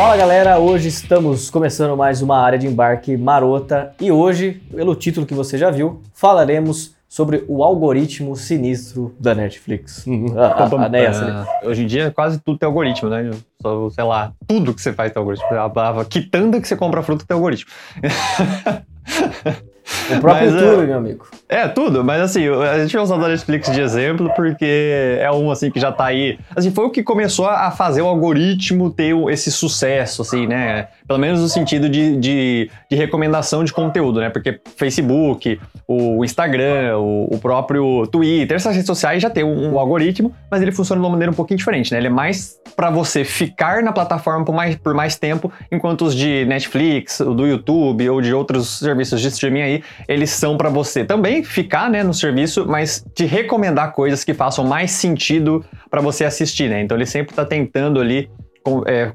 Fala galera, hoje estamos começando mais uma área de embarque marota e hoje, pelo título que você já viu, falaremos sobre o algoritmo sinistro da Netflix. Ah, ah, é, hoje em dia quase tudo tem algoritmo, né? Só, sei lá, tudo que você faz tem algoritmo. A quitanda que você compra fruta tem algoritmo. O próprio mas, YouTube, é, meu amigo. É, tudo, mas assim, a gente vai usar o Netflix de exemplo porque é um assim que já tá aí. Assim, foi o que começou a fazer o algoritmo ter esse sucesso, assim, né? Pelo menos no sentido de, de, de recomendação de conteúdo, né? Porque Facebook, o Instagram, o, o, próprio Twitter, essas redes sociais já tem um, um, algoritmo, mas ele funciona de uma maneira um pouquinho diferente, né? Ele é mais para você ficar na plataforma por mais, por mais tempo, enquanto os de Netflix, do YouTube ou de outros serviços de streaming aí, eles são para você também ficar, né, no serviço, mas te recomendar coisas que façam mais sentido para você assistir, né? Então ele sempre tá tentando ali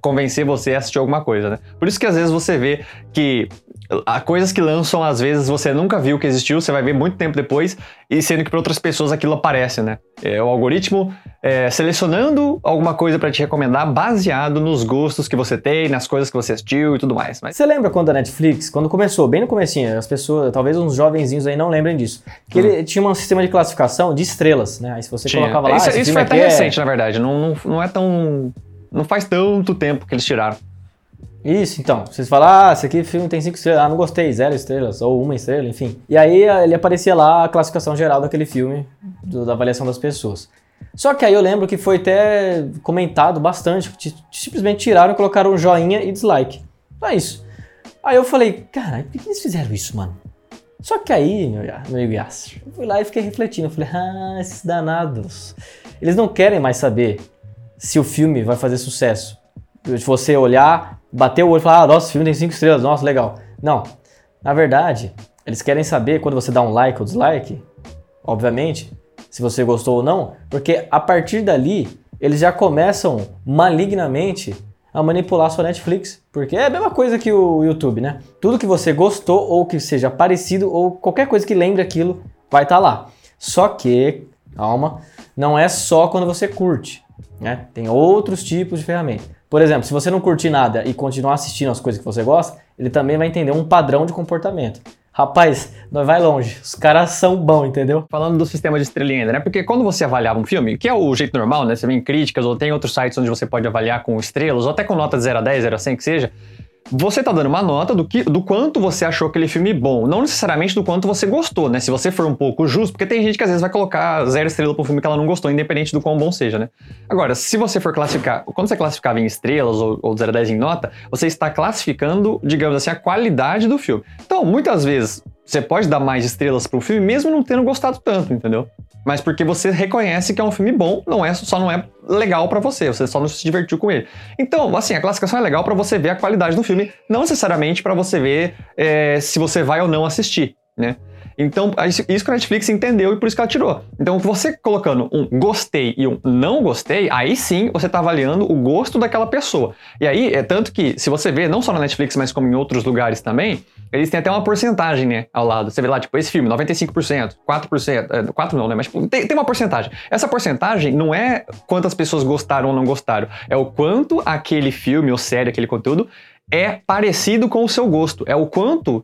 convencer você a assistir alguma coisa, né? Por isso que às vezes você vê que há coisas que lançam, às vezes você nunca viu que existiu, você vai ver muito tempo depois, e sendo que para outras pessoas aquilo aparece, né? É o algoritmo é, selecionando alguma coisa para te recomendar baseado nos gostos que você tem, nas coisas que você assistiu e tudo mais. Mas... Você lembra quando a Netflix, quando começou, bem no comecinho, as pessoas, talvez uns jovenzinhos aí não lembrem disso, que hum. ele tinha um sistema de classificação de estrelas, né? Aí se você tinha. colocava lá... Isso, isso foi até recente, é... na verdade, não, não, não é tão não faz tanto tempo que eles tiraram. Isso, então. Vocês falam, ah, esse aqui filme tem cinco estrelas. Ah, não gostei, zero estrelas, ou uma estrela, enfim. E aí ele aparecia lá a classificação geral daquele filme, do, da avaliação das pessoas. Só que aí eu lembro que foi até comentado bastante, simplesmente tiraram e colocaram um joinha e dislike. Só isso. Aí eu falei, cara, por que eles fizeram isso, mano? Só que aí, meu, meu amigo Yasser, eu fui lá e fiquei refletindo. Eu falei, ah, esses danados. Eles não querem mais saber se o filme vai fazer sucesso. Se você olhar, bater o olho e falar, ah, nossa, o filme tem 5 estrelas, nossa, legal. Não. Na verdade, eles querem saber quando você dá um like ou dislike, obviamente, se você gostou ou não, porque a partir dali eles já começam malignamente a manipular a sua Netflix. Porque é a mesma coisa que o YouTube, né? Tudo que você gostou ou que seja parecido ou qualquer coisa que lembre aquilo vai estar tá lá. Só que, calma, não é só quando você curte. Né? Tem outros tipos de ferramenta. Por exemplo, se você não curtir nada e continuar assistindo as coisas que você gosta, ele também vai entender um padrão de comportamento. Rapaz, nós vai longe. Os caras são bons, entendeu? Falando do sistema de estrelinha ainda, né? Porque quando você avaliava um filme, que é o jeito normal, né? Você vê em críticas ou tem outros sites onde você pode avaliar com estrelas, ou até com nota de 0 a 10, 0 a 100 que seja, você tá dando uma nota do, que, do quanto você achou aquele filme bom, não necessariamente do quanto você gostou, né? Se você for um pouco justo, porque tem gente que às vezes vai colocar zero estrela pro filme que ela não gostou, independente do quão bom seja, né? Agora, se você for classificar, quando você classificava em estrelas ou, ou 0 a 10 em nota, você está classificando, digamos assim, a qualidade do filme. Então, muitas vezes, você pode dar mais estrelas pro filme mesmo não tendo gostado tanto, entendeu? Mas porque você reconhece que é um filme bom, não é só não é legal para você, você só não se divertiu com ele. Então, assim, a classificação é legal para você ver a qualidade do filme, não necessariamente para você ver é, se você vai ou não assistir, né? Então, isso que a Netflix entendeu e por isso que ela tirou. Então, você colocando um gostei e um não gostei, aí sim você está avaliando o gosto daquela pessoa. E aí, é tanto que, se você vê, não só na Netflix, mas como em outros lugares também, eles têm até uma porcentagem, né, ao lado. Você vê lá, tipo, esse filme, 95%, 4%, é, 4 não, né, mas tipo, tem, tem uma porcentagem. Essa porcentagem não é quantas pessoas gostaram ou não gostaram, é o quanto aquele filme ou série, aquele conteúdo é parecido com o seu gosto. É o quanto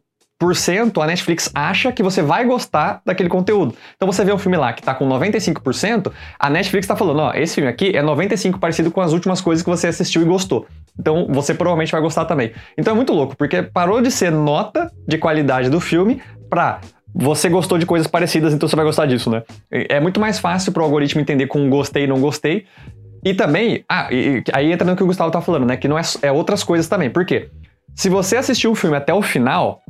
a Netflix acha que você vai gostar daquele conteúdo. Então você vê um filme lá que tá com 95%, a Netflix tá falando, ó, esse filme aqui é 95 parecido com as últimas coisas que você assistiu e gostou. Então você provavelmente vai gostar também. Então é muito louco, porque parou de ser nota de qualidade do filme pra você gostou de coisas parecidas, então você vai gostar disso, né? É muito mais fácil pro algoritmo entender com gostei e não gostei. E também, ah, e, aí entra no que o Gustavo tá falando, né? Que não é, é outras coisas também. Por quê? Se você assistiu o filme até o final,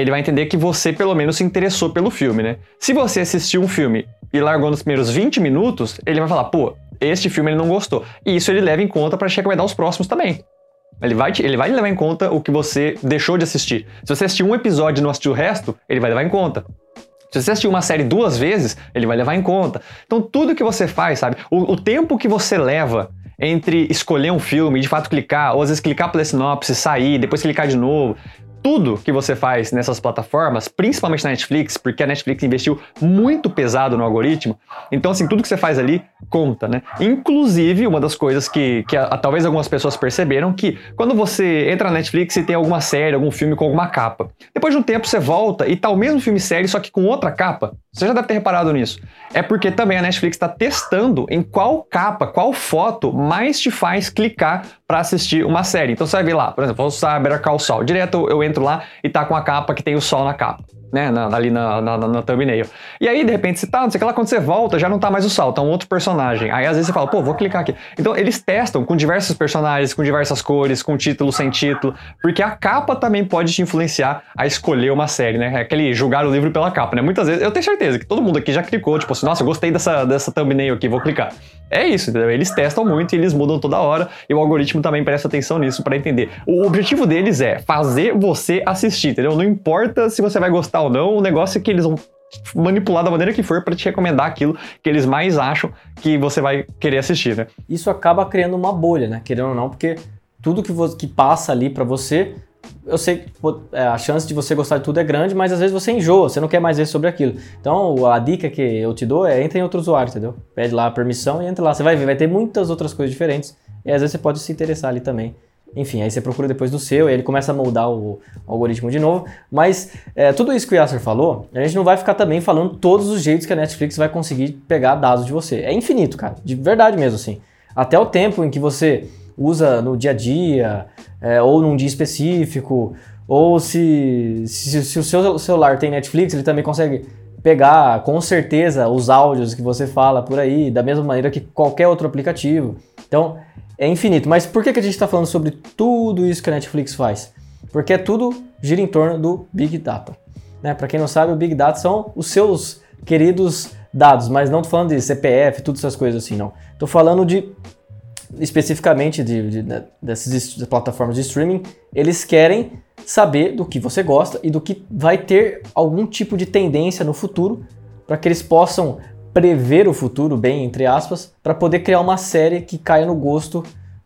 ele vai entender que você pelo menos se interessou pelo filme, né? Se você assistiu um filme e largou nos primeiros 20 minutos, ele vai falar, pô, este filme ele não gostou. E isso ele leva em conta para recomendar os próximos também. Ele vai, ele vai levar em conta o que você deixou de assistir. Se você assistiu um episódio e não assistiu o resto, ele vai levar em conta. Se você assistiu uma série duas vezes, ele vai levar em conta. Então, tudo que você faz, sabe? O, o tempo que você leva entre escolher um filme e de fato clicar, ou às vezes clicar pela sinopse, sair, depois clicar de novo, tudo que você faz nessas plataformas, principalmente na Netflix, porque a Netflix investiu muito pesado no algoritmo, então assim, tudo que você faz ali conta, né? Inclusive, uma das coisas que, que a, talvez algumas pessoas perceberam que quando você entra na Netflix e tem alguma série, algum filme com alguma capa, depois de um tempo você volta e tá o mesmo filme série, só que com outra capa. Você já deve ter reparado nisso. É porque também a Netflix está testando em qual capa, qual foto mais te faz clicar para assistir uma série. Então você vai ver lá, por exemplo, vou usar Better Call Saul. Direto eu entro lá e tá com a capa que tem o sol na capa né, na, ali na, na, na, thumbnail. E aí, de repente, você tá, não sei o que lá, quando você volta, já não tá mais o Sal, tá um outro personagem. Aí, às vezes, você fala, pô, vou clicar aqui. Então, eles testam com diversos personagens, com diversas cores, com título, sem título, porque a capa também pode te influenciar a escolher uma série, né? É aquele julgar o livro pela capa, né? Muitas vezes, eu tenho certeza que todo mundo aqui já clicou, tipo assim, nossa, eu gostei dessa, dessa thumbnail aqui, vou clicar. É isso, entendeu? Eles testam muito e eles mudam toda hora, e o algoritmo também presta atenção nisso para entender. O objetivo deles é fazer você assistir, entendeu? Não importa se você vai gostar ou não, o negócio é que eles vão manipular da maneira que for para te recomendar aquilo que eles mais acham que você vai querer assistir, né? Isso acaba criando uma bolha, né? Querendo ou não, porque tudo que, que passa ali para você, eu sei que é, a chance de você gostar de tudo é grande, mas às vezes você enjoa, você não quer mais ver sobre aquilo. Então, a dica que eu te dou é entra em outro usuário, entendeu? Pede lá a permissão e entra lá. Você vai ver, vai ter muitas outras coisas diferentes e às vezes você pode se interessar ali também enfim, aí você procura depois do seu, e ele começa a moldar o, algoritmo de novo. Mas é, tudo isso que o Yasser falou, a gente não vai ficar também falando todos os jeitos que a Netflix vai conseguir pegar dados de você. É infinito, cara, de verdade mesmo, assim. Até o tempo em que você usa no dia a dia, é, ou num dia específico, ou se, se, se o seu celular tem Netflix, ele também consegue pegar com certeza os áudios que você fala por aí, da mesma maneira que qualquer outro aplicativo. Então, é infinito. Mas por que, que a gente está falando sobre tudo isso que a Netflix faz? Porque é tudo gira em torno do Big Data. Né? Para quem não sabe, o Big Data são os seus queridos dados, mas não estou falando de CPF, todas essas coisas assim, não. Estou falando de especificamente de, de, de, dessas plataformas de streaming, eles querem saber do que você gosta e do que vai ter algum tipo de tendência no futuro para que eles possam prever o futuro, bem entre aspas, para poder criar uma série que caia no gosto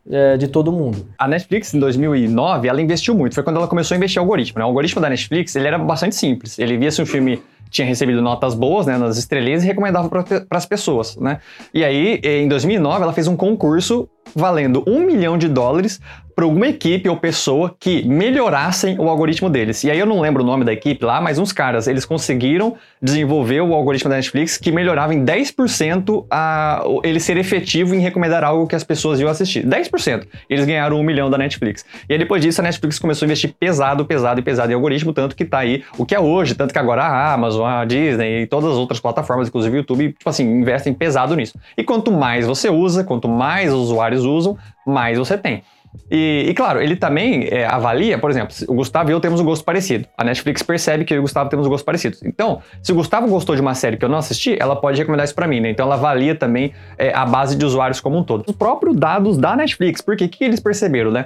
é, de todo mundo. A Netflix, em 2009, ela investiu muito. Foi quando ela começou a investir em algoritmo. Né? O algoritmo da Netflix ele era bastante simples. Ele via se um filme tinha recebido notas boas, né, nas estrelinhas e recomendava para as pessoas, né? E aí, em 2009, ela fez um concurso valendo um milhão de dólares para alguma equipe ou pessoa que melhorassem o algoritmo deles. E aí eu não lembro o nome da equipe lá, mas uns caras, eles conseguiram desenvolver o algoritmo da Netflix que melhorava em 10% a, ele ser efetivo em recomendar algo que as pessoas iam assistir. 10%. Eles ganharam um milhão da Netflix. E aí depois disso a Netflix começou a investir pesado, pesado e pesado em algoritmo, tanto que tá aí o que é hoje, tanto que agora a Amazon, a Disney e todas as outras plataformas, inclusive o YouTube, tipo assim, investem pesado nisso. E quanto mais você usa, quanto mais os usam, mais você tem. E, e, claro, ele também é, avalia, por exemplo, o Gustavo e eu temos um gosto parecido. A Netflix percebe que eu e o Gustavo temos um gosto parecido. Então, se o Gustavo gostou de uma série que eu não assisti, ela pode recomendar isso para mim, né? Então ela avalia também é, a base de usuários como um todo. Os próprios dados da Netflix, porque o que eles perceberam, né?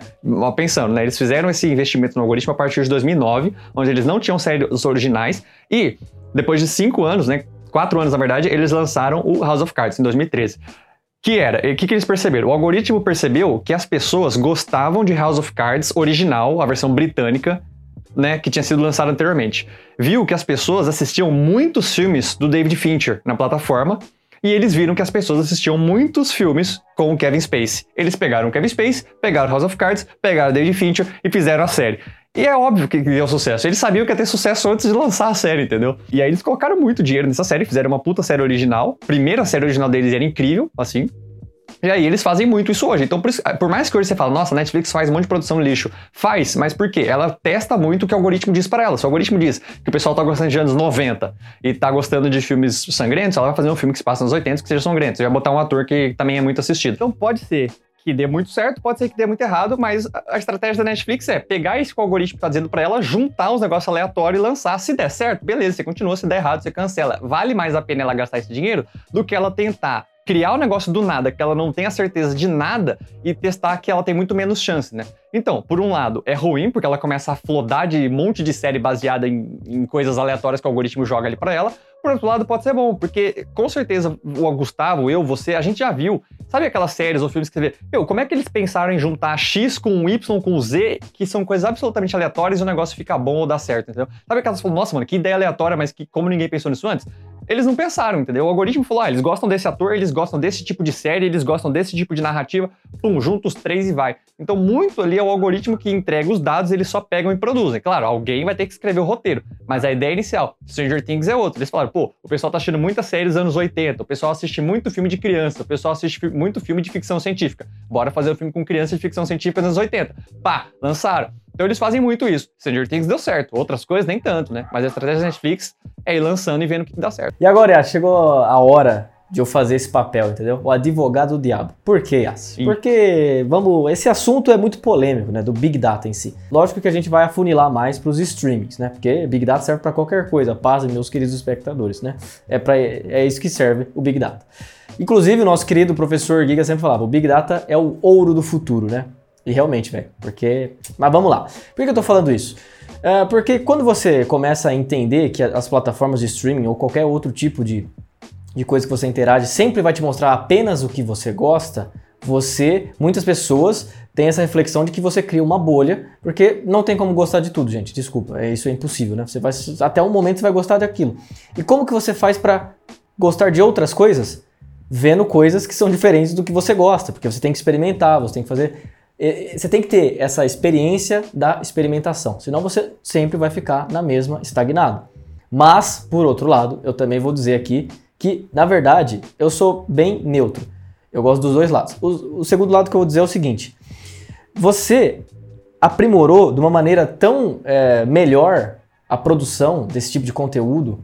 Pensando, né? Eles fizeram esse investimento no algoritmo a partir de 2009, onde eles não tinham séries originais, e depois de cinco anos, né? Quatro anos, na verdade, eles lançaram o House of Cards em 2013. Que era, o que, que eles perceberam? O algoritmo percebeu que as pessoas gostavam de House of Cards original, a versão britânica, né, que tinha sido lançada anteriormente. Viu que as pessoas assistiam muitos filmes do David Fincher na plataforma e eles viram que as pessoas assistiam muitos filmes com o Kevin Spacey. Eles pegaram o Kevin Spacey, pegaram House of Cards, pegaram David Fincher e fizeram a série. E é óbvio que deu sucesso. Eles sabiam que ia ter sucesso antes de lançar a série, entendeu? E aí eles colocaram muito dinheiro nessa série, fizeram uma puta série original. Primeira série original deles era incrível, assim. E aí eles fazem muito isso hoje. Então, por, isso, por, mais que hoje você fale, nossa, a Netflix faz um monte de produção lixo. Faz, mas por quê? Ela testa muito o que o algoritmo diz para ela. Se o algoritmo diz que o pessoal tá gostando de anos 90 e tá gostando de filmes sangrentos, ela vai fazer um filme que se passa nos 80 que seja sangrento. Você vai botar um ator que também é muito assistido. Então pode ser que dê muito certo, pode ser que dê muito errado, mas a estratégia da Netflix é pegar isso que o algoritmo está dizendo para ela, juntar os negócios aleatórios e lançar. Se der certo, beleza, você continua, se der errado, você cancela. Vale mais a pena ela gastar esse dinheiro do que ela tentar criar o um negócio do nada, que ela não tenha certeza de nada, e testar que ela tem muito menos chance, né? Então, por um lado, é ruim, porque ela começa a flodar de um monte de série baseada em, em coisas aleatórias que o algoritmo joga ali para ela. Por outro lado, pode ser bom, porque com certeza o Gustavo, eu, você, a gente já viu. Sabe aquelas séries ou filmes que você vê? Meu, como é que eles pensaram em juntar X com Y com Z, que são coisas absolutamente aleatórias e o negócio fica bom ou dá certo, entendeu? Sabe aquelas que nossa, mano, que ideia aleatória, mas que como ninguém pensou nisso antes? Eles não pensaram, entendeu? O algoritmo falou: ah, eles gostam desse ator, eles gostam desse tipo de série, eles gostam desse tipo de narrativa, pum, junta os três e vai. Então, muito ali é o algoritmo que entrega os dados, eles só pegam e produzem. Claro, alguém vai ter que escrever o roteiro, mas a ideia inicial, Stranger Things é outra. Eles falaram: pô, o pessoal tá assistindo muitas séries dos anos 80, o pessoal assiste muito filme de criança, o pessoal assiste muito filme de ficção científica. Bora fazer o um filme com criança de ficção científica nos anos 80. Pá, lançaram. Então eles fazem muito isso. Stranger Things deu certo, outras coisas nem tanto, né? Mas a estratégia da Netflix é ir lançando e vendo o que dá certo. E agora, chegou a hora de eu fazer esse papel, entendeu? O advogado do diabo. Por quê, Yas? Porque, vamos, esse assunto é muito polêmico, né, do Big Data em si. Lógico que a gente vai afunilar mais para os streamings, né? Porque Big Data serve para qualquer coisa, paz, meus queridos espectadores, né? É para é isso que serve o Big Data. Inclusive, o nosso querido professor Giga sempre falava, o Big Data é o ouro do futuro, né? E realmente, velho, porque... Mas vamos lá. Por que eu tô falando isso? É porque quando você começa a entender que as plataformas de streaming ou qualquer outro tipo de, de coisa que você interage sempre vai te mostrar apenas o que você gosta, você, muitas pessoas têm essa reflexão de que você cria uma bolha, porque não tem como gostar de tudo, gente. Desculpa, é, isso é impossível, né? Você vai até um momento você vai gostar daquilo. E como que você faz para gostar de outras coisas? Vendo coisas que são diferentes do que você gosta, porque você tem que experimentar, você tem que fazer você tem que ter essa experiência da experimentação, senão você sempre vai ficar na mesma estagnado. Mas, por outro lado, eu também vou dizer aqui que, na verdade, eu sou bem neutro. Eu gosto dos dois lados. O, o segundo lado que eu vou dizer é o seguinte: você aprimorou de uma maneira tão é, melhor a produção desse tipo de conteúdo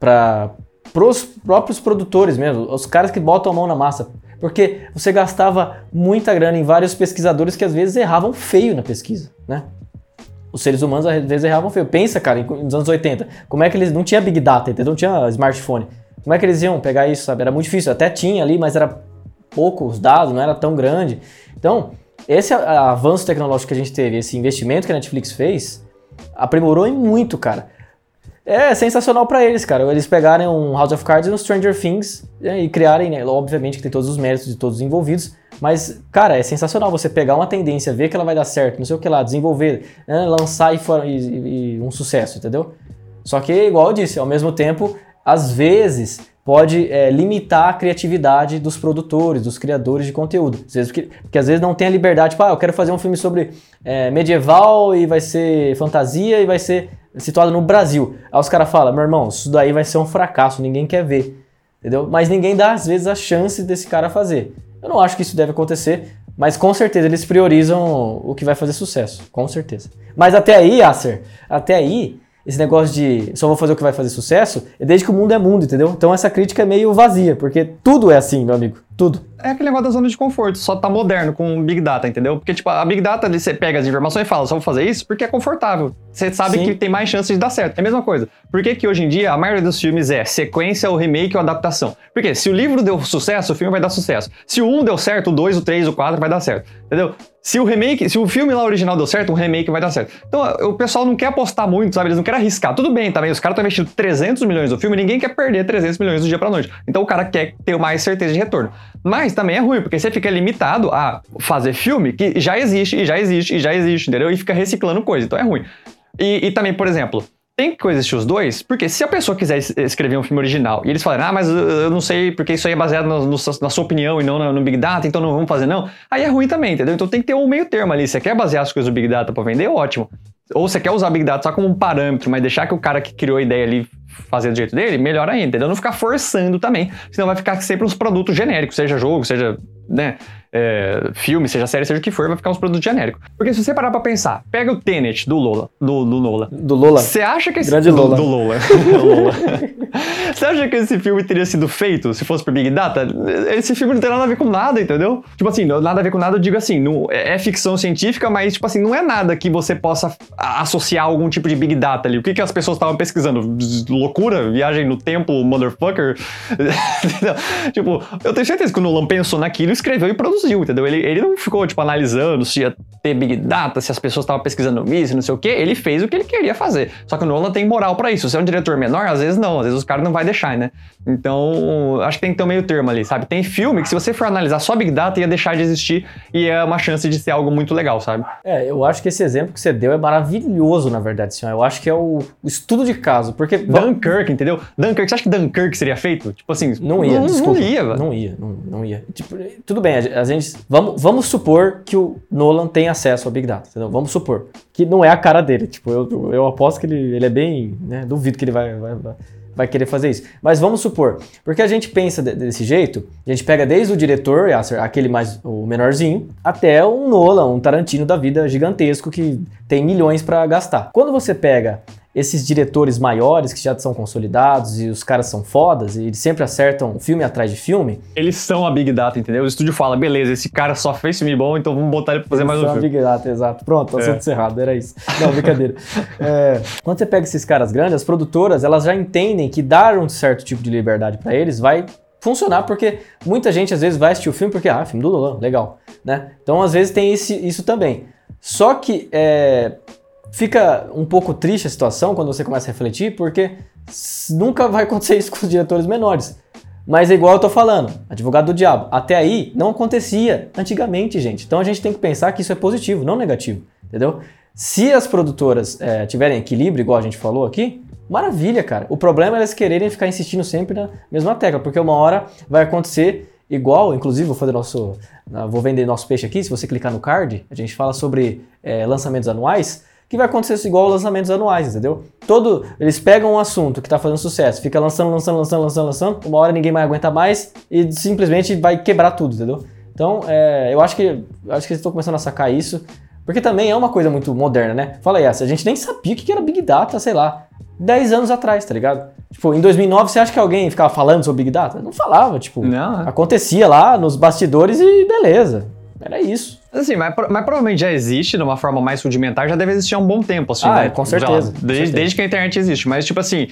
para os próprios produtores mesmo, os caras que botam a mão na massa. Porque você gastava muita grana em vários pesquisadores que às vezes erravam feio na pesquisa, né? Os seres humanos às vezes erravam feio. Pensa, cara, nos anos 80, como é que eles. Não tinha Big Data, entendeu? Não tinha smartphone. Como é que eles iam pegar isso, sabe? Era muito difícil. Até tinha ali, mas era pouco os dados, não era tão grande. Então, esse avanço tecnológico que a gente teve, esse investimento que a Netflix fez, aprimorou em muito, cara. É sensacional para eles, cara. Eles pegarem um House of Cards e um Stranger Things né, e criarem, né, obviamente que tem todos os méritos de todos os envolvidos, mas, cara, é sensacional você pegar uma tendência, ver que ela vai dar certo, não sei o que lá, desenvolver, né, lançar e, for, e, e um sucesso, entendeu? Só que, igual eu disse, ao mesmo tempo, às vezes pode é, limitar a criatividade dos produtores, dos criadores de conteúdo. Às vezes, porque, porque, às vezes não tem a liberdade, tipo, ah, eu quero fazer um filme sobre é, medieval e vai ser fantasia e vai ser situado no Brasil. Aí os caras falam, meu irmão, isso daí vai ser um fracasso, ninguém quer ver. Entendeu? Mas ninguém dá, às vezes, a chance desse cara fazer. Eu não acho que isso deve acontecer, mas com certeza eles priorizam o que vai fazer sucesso. Com certeza. Mas até aí, Acer, até aí, esse negócio de só vou fazer o que vai fazer sucesso, é desde que o mundo é mundo, entendeu? Então essa crítica é meio vazia, porque tudo é assim, meu amigo. Tudo. É aquele negócio da zona de conforto, só tá moderno com Big Data, entendeu? Porque, tipo, a Big Data, você pega as informações e fala, só vou fazer isso porque é confortável. Você sabe Sim. que tem mais chance de dar certo. É a mesma coisa. Por que, que hoje em dia a maioria dos filmes é sequência ou remake ou adaptação? Porque se o livro deu sucesso, o filme vai dar sucesso. Se o 1 um deu certo, o 2, o 3, o 4 vai dar certo. Entendeu? Se o remake, se o filme lá original deu certo, um remake vai dar certo. Então, o pessoal não quer apostar muito, sabe? Eles não querem arriscar. Tudo bem, também. Tá os caras estão investindo 300 milhões no filme, ninguém quer perder 300 milhões do dia pra noite. Então, o cara quer ter mais certeza de retorno. Mas também é ruim, porque você fica limitado a fazer filme que já existe, e já existe, e já existe, entendeu? E fica reciclando coisa. Então é ruim. E, e também, por exemplo, tem que coexistir os dois, porque se a pessoa quiser escrever um filme original e eles falarem, ah, mas eu não sei porque isso aí é baseado no, no, na sua opinião e não no, no, Big Data, então não vamos fazer não, aí é ruim também, entendeu? Então tem que ter um meio termo ali. Você quer basear as coisas no Big Data para vender, ótimo. Ou você quer usar Big Data só como um parâmetro, mas deixar que o cara que criou a ideia ali fazer do jeito dele, melhor ainda, entendeu? Não ficar forçando também, senão vai ficar sempre uns produtos genéricos, seja jogo, seja né, é, filme, seja série, seja o que for, vai ficar uns produtos genéricos. Porque se você parar pra pensar, pega o Tenet do Lola, do, do Lola. Do Lola. Você acha que esse... Grande Lola. Do, do Lola. Lola. Você acha que esse filme teria sido feito se fosse por Big Data? Esse filme não tem nada a ver com nada, entendeu? Tipo assim, nada a ver com nada, eu digo assim, não, é, é ficção científica, mas, tipo assim, não é nada que você possa associar algum tipo de Big Data ali. O que, que as pessoas estavam pesquisando? Loucura? Viagem no tempo, motherfucker? tipo, eu tenho certeza que o Nolan pensou naquilo, escreveu e produziu, entendeu? Ele, ele não ficou, tipo, analisando se ia ter Big Data, se as pessoas estavam pesquisando isso, não sei o quê. Ele fez o que ele queria fazer. Só que o Nolan tem moral para isso. Se é um diretor menor, às vezes não, às vezes os caras não vai deixar, né? Então, acho que tem que ter um meio termo ali, sabe? Tem filme que se você for analisar só Big Data ia deixar de existir e é uma chance de ser algo muito legal, sabe? É, eu acho que esse exemplo que você deu é maravilhoso, na verdade, senhor. Eu acho que é o, estudo de caso, porque... Dunkirk, entendeu? Dunkirk, você acha que Dunkirk seria feito? Tipo assim... Não ia, não, desculpa. Não ia, velho. Não ia, não, não ia. Tipo, tudo bem, a gente... Vamos, vamos supor que o Nolan tem acesso ao Big Data, entendeu? Vamos supor. Que não é a cara dele. Tipo, eu, eu aposto que ele, ele é bem... Né? Duvido que ele vai, vai, vai vai querer fazer isso. Mas vamos supor, porque a gente pensa desse jeito, a gente pega desde o diretor, aquele mais o menorzinho, até um Nolan, um Tarantino da vida gigantesco que tem milhões para gastar. Quando você pega esses diretores maiores que já são consolidados e os caras são fodas e eles sempre acertam filme atrás de filme. Eles são a Big Data, entendeu? O estúdio fala, beleza, esse cara só fez filme bom, então vamos botar ele pra fazer eles mais um são filme. a Big Data, exato. Pronto, assunto é. encerrado, era isso. Não, brincadeira. é, quando você pega esses caras grandes, as produtoras, elas já entendem que dar um certo tipo de liberdade para eles vai funcionar, porque muita gente às vezes vai assistir o filme porque, ah, filme do Nolan, legal, né? Então às vezes tem esse, isso também. Só que é, fica um pouco triste a situação quando você começa a refletir, porque nunca vai acontecer isso com os diretores menores. Mas é igual eu tô falando, advogado do diabo. Até aí não acontecia antigamente, gente. Então a gente tem que pensar que isso é positivo, não negativo, entendeu? Se as produtoras é, tiverem equilíbrio, igual a gente falou aqui, maravilha, cara. O problema é elas quererem ficar insistindo sempre na mesma tecla, porque uma hora vai acontecer igual, inclusive vou fazer nosso, vou vender nosso peixe aqui. Se você clicar no card, a gente fala sobre é, lançamentos anuais que vai acontecer igual lançamentos anuais, entendeu? Todo, eles pegam um assunto que está fazendo sucesso, fica lançando, lançando, lançando, lançando, lançando, uma hora ninguém mais aguenta mais e simplesmente vai quebrar tudo, entendeu? Então, é, eu acho que acho que eles estão começando a sacar isso, porque também é uma coisa muito moderna, né? Fala aí, a gente nem sabia o que era Big Data, sei lá, 10 anos atrás, tá ligado? Tipo, em 2009, você acha que alguém ficava falando sobre Big Data? Não falava, tipo, Não. Acontecia lá nos bastidores e beleza. Era isso. Assim, mas, mas, provavelmente já existe de uma forma mais rudimentar, já deve existir há um bom tempo, assim, ah, né? com certeza. Lá, desde, com certeza. desde que a internet existe. Mas, tipo assim,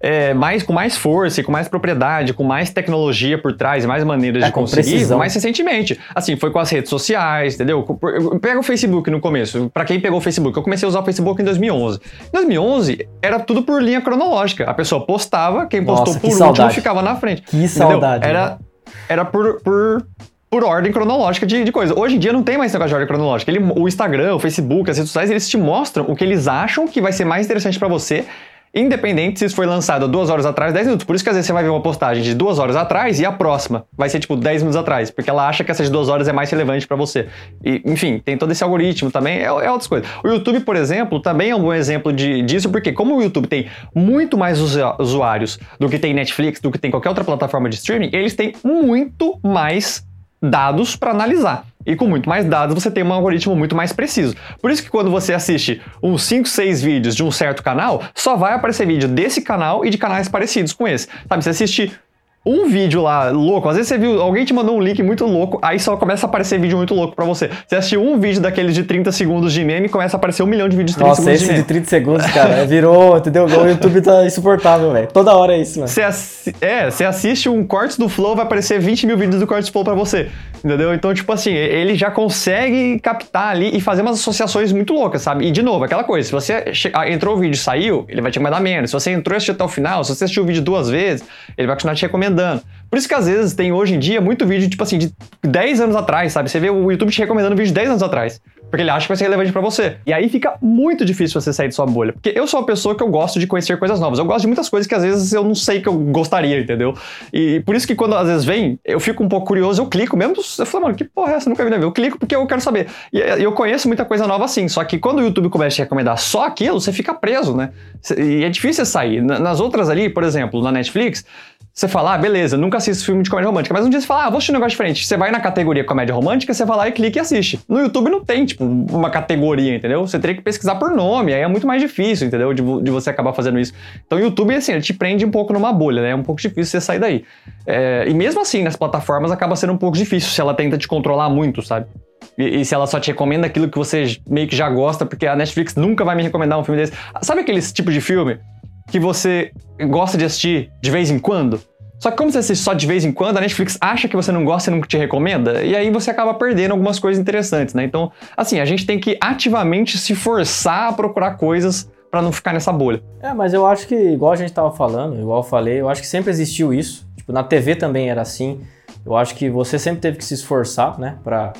é, mais, com mais força, com mais propriedade, com mais tecnologia por trás, mais maneiras é, de conseguir, precisão. mais recentemente. Assim, foi com as redes sociais, entendeu? Pega o Facebook no começo. Para quem pegou o Facebook, eu comecei a usar o Facebook em 2011. Em 2011, era tudo por linha cronológica. A pessoa postava, quem postou Nossa, por último saudade. ficava na frente. Que entendeu? saudade. Era, né? era por, por por ordem cronológica de, de coisa. Hoje em dia não tem mais negócio de ordem cronológica. Ele, o Instagram, o Facebook, as redes sociais, eles te mostram o que eles acham que vai ser mais interessante para você Independente se isso foi lançado duas horas atrás, 10 minutos. Por isso que às vezes você vai ver uma postagem de duas horas atrás e a próxima vai ser tipo 10 minutos atrás, porque ela acha que essas duas horas é mais relevante para você. E, enfim, tem todo esse algoritmo também, é, é outras coisas. O YouTube, por exemplo, também é um bom exemplo de, disso, porque como o YouTube tem muito mais usuários do que tem Netflix, do que tem qualquer outra plataforma de streaming, eles têm muito mais dados para analisar. E com muito mais dados você tem um algoritmo muito mais preciso. Por isso que quando você assiste uns 5, 6 vídeos de um certo canal, só vai aparecer vídeo desse canal e de canais parecidos com esse. Sabe, você assiste um vídeo lá louco, às vezes você viu, alguém te mandou um link muito louco, aí só começa a aparecer vídeo muito louco pra você. Você assistiu um vídeo daqueles de 30 segundos de meme, começa a aparecer um milhão de vídeos de 30 Nossa, segundos esse de de 30 segundos, cara, virou, entendeu? O YouTube tá insuportável, velho. Toda hora é isso, mano. Você é, você assiste um corte do Flow, vai aparecer 20 mil vídeos do corte do Flow pra você, entendeu? Então, tipo assim, ele já consegue captar ali e fazer umas associações muito loucas, sabe? E, de novo, aquela coisa, se você ah, entrou o vídeo e saiu, ele vai te recomendar menos. Se você entrou e assistiu até o final, se você assistiu o vídeo duas vezes, ele vai continuar te recomendando. Por isso que às vezes tem hoje em dia muito vídeo, tipo assim, de 10 anos atrás, sabe? Você vê o YouTube te recomendando vídeo de 10 anos atrás. Porque ele acha que vai ser relevante para você. E aí fica muito difícil você sair de sua bolha. Porque eu sou uma pessoa que eu gosto de conhecer coisas novas. Eu gosto de muitas coisas que às vezes eu não sei que eu gostaria, entendeu? E por isso que quando às vezes vem, eu fico um pouco curioso, eu clico mesmo. Eu falo, mano, que porra é essa? Nunca vi na vida. Eu clico porque eu quero saber. E eu conheço muita coisa nova assim. Só que quando o YouTube começa a te recomendar só aquilo, você fica preso, né? E é difícil sair. Nas outras ali, por exemplo, na Netflix, você fala, ah, beleza, nunca assisto filme de comédia romântica. Mas um dia você fala, ah, vou assistir um negócio diferente. Você vai na categoria comédia romântica, você vai lá e clica e assiste. No YouTube não tem, tipo, uma categoria, entendeu? Você teria que pesquisar por nome, aí é muito mais difícil, entendeu? De, de você acabar fazendo isso. Então o YouTube, assim, ele te prende um pouco numa bolha, né? É um pouco difícil você sair daí. É, e mesmo assim, nas plataformas acaba sendo um pouco difícil se ela tenta te controlar muito, sabe? E, e, se ela só te recomenda aquilo que você meio que já gosta, porque a Netflix nunca vai me recomendar um filme desse. Sabe aquele tipo de filme que você gosta de assistir de vez em quando? Só que como você assiste só de vez em quando, a Netflix acha que você não gosta e nunca te recomenda, e aí você acaba perdendo algumas coisas interessantes, né? Então, assim, a gente tem que ativamente se forçar a procurar coisas para não ficar nessa bolha. É, mas eu acho que, igual a gente tava falando, igual eu falei, eu acho que sempre existiu isso. Tipo, na TV também era assim. Eu acho que você sempre teve que se esforçar, né, pra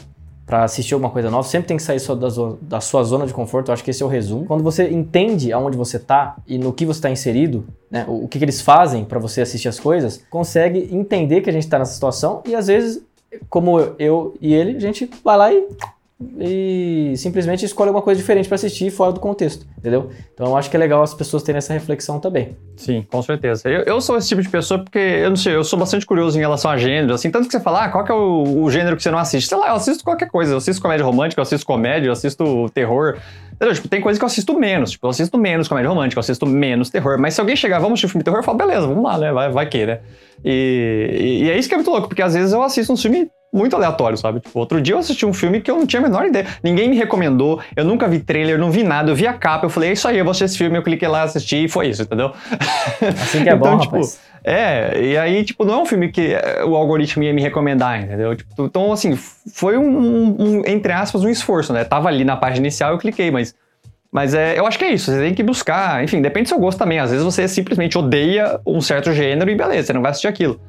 para assistir alguma coisa nova, sempre tem que sair da, da, sua zona de conforto. Eu acho que esse é o resumo. Quando você entende aonde você tá e no que você está inserido, né, o, o que, que eles fazem para você assistir as coisas, consegue entender que a gente está nessa situação e às vezes, como eu e ele, a gente vai lá e e simplesmente escolhe alguma coisa diferente para assistir fora do contexto, entendeu? Então eu acho que é legal as pessoas terem essa reflexão também. Sim, com certeza. Eu, eu sou esse tipo de pessoa porque, eu não sei, eu sou bastante curioso em relação a gênero, assim, tanto que você fala, ah, qual que é o, o gênero que você não assiste? Sei lá, eu assisto qualquer coisa, eu assisto comédia romântica, eu assisto comédia, eu assisto terror, entendeu? Tipo, tem coisas que eu assisto menos, tipo, eu assisto menos comédia romântica, eu assisto menos terror, mas se alguém chegar, vamos assistir um filme terror, eu falo, beleza, vamos lá, né, vai, vai que, né? E, e, e é isso que é muito louco, porque às vezes eu assisto um filme muito aleatório, sabe? Tipo, outro dia eu assisti um filme que eu não tinha a menor ideia. Ninguém me recomendou, eu nunca vi trailer, não vi nada, eu vi a capa, eu falei, é isso aí, eu vou assistir esse filme, eu cliquei lá, assisti e foi isso, entendeu? Assim que é então, bom, tipo, rapaz. É, e aí, tipo, não é um filme que eh, o algoritmo ia me recomendar, entendeu? Tipo, então, assim, foi um, um, entre aspas, um esforço, né? Tava ali na página inicial, eu cliquei, mas mas é, eu acho que é isso, você tem que buscar, enfim, depende do seu gosto também. Às vezes você simplesmente odeia um certo gênero e beleza, você não vai assistir aquilo.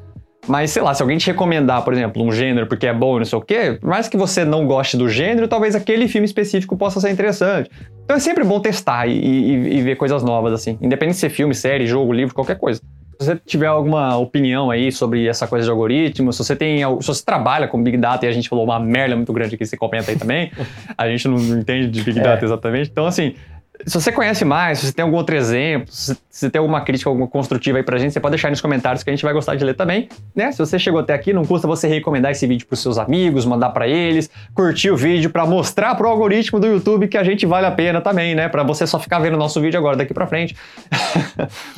Mas, sei lá, se alguém te recomendar, por exemplo, um gênero porque é bom e não sei o quê, mais que você não goste do gênero, talvez aquele filme específico possa ser interessante. Então é sempre bom testar e, e, e ver coisas novas, assim. Independente de ser filme, série, jogo, livro, qualquer coisa. Se você tiver alguma opinião aí sobre essa coisa de algoritmo, se você tem. Se você trabalha com Big Data e a gente falou uma merda muito grande aqui, você comenta aí também. a gente não entende de Big Data é. exatamente. Então, assim, se você conhece mais, se você tem algum outro exemplo, se você tem alguma crítica alguma construtiva aí pra gente, você pode deixar aí nos comentários que a gente vai gostar de ler também, né? Se você chegou até aqui, não custa você recomendar esse vídeo pros seus amigos, mandar para eles, curtir o vídeo para mostrar pro algoritmo do YouTube que a gente vale a pena também, né? Para você só ficar vendo o nosso vídeo agora daqui para frente.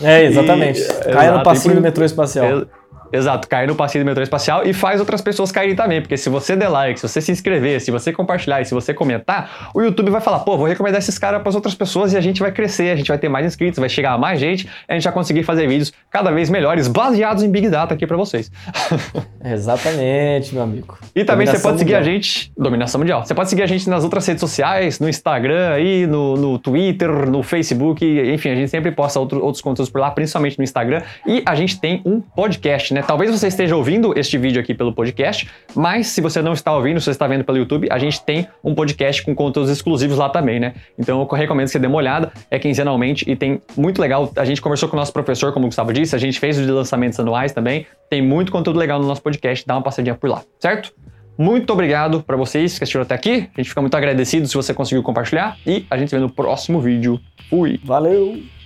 É, exatamente. E, Caia no passinho do metrô espacial. Exato, cair no passeio do metrô espacial e faz outras pessoas caírem também, porque se você der like, se você se inscrever, se você compartilhar e se você comentar, o YouTube vai falar, pô, vou recomendar esses caras para as outras pessoas e a gente vai crescer, a gente vai ter mais inscritos, vai chegar a mais gente, a gente vai conseguir fazer vídeos cada vez melhores, baseados em Big Data aqui para vocês. Exatamente, meu amigo. E também Dominação você pode seguir mundial. a gente, Dominação Mundial, você pode seguir a gente nas outras redes sociais, no Instagram aí, no, no Twitter, no Facebook, enfim, a gente sempre posta outro, outros conteúdos por lá, principalmente no Instagram, e a gente tem um podcast, né? Né? Talvez você esteja ouvindo este vídeo aqui pelo podcast, mas se você não está ouvindo, se você está vendo pelo YouTube, a gente tem um podcast com conteúdos exclusivos lá também, né? Então eu recomendo que você dê uma olhada, é quinzenalmente e tem muito legal. A gente conversou com o nosso professor, como o Gustavo disse, a gente fez os lançamentos anuais também, tem muito conteúdo legal no nosso podcast, dá uma passadinha por lá, certo? Muito obrigado para vocês que assistiram até aqui. A gente fica muito agradecido se você conseguiu compartilhar e a gente se vê no próximo vídeo. Fui. Valeu.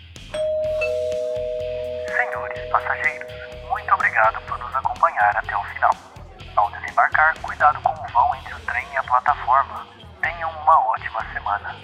embarcar, cuidado com o vão entre o trem e a plataforma. Tenham uma ótima semana.